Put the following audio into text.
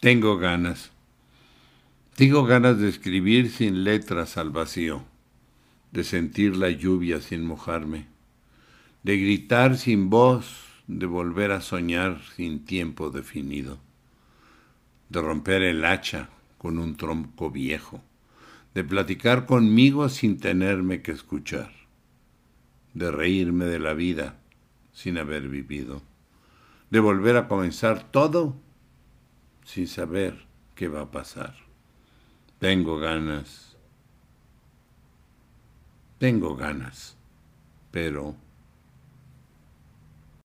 Tengo ganas. Tengo ganas de escribir sin letras al vacío, de sentir la lluvia sin mojarme, de gritar sin voz, de volver a soñar sin tiempo definido, de romper el hacha con un tronco viejo, de platicar conmigo sin tenerme que escuchar, de reírme de la vida sin haber vivido, de volver a comenzar todo sin saber qué va a pasar. Tengo ganas. Tengo ganas, pero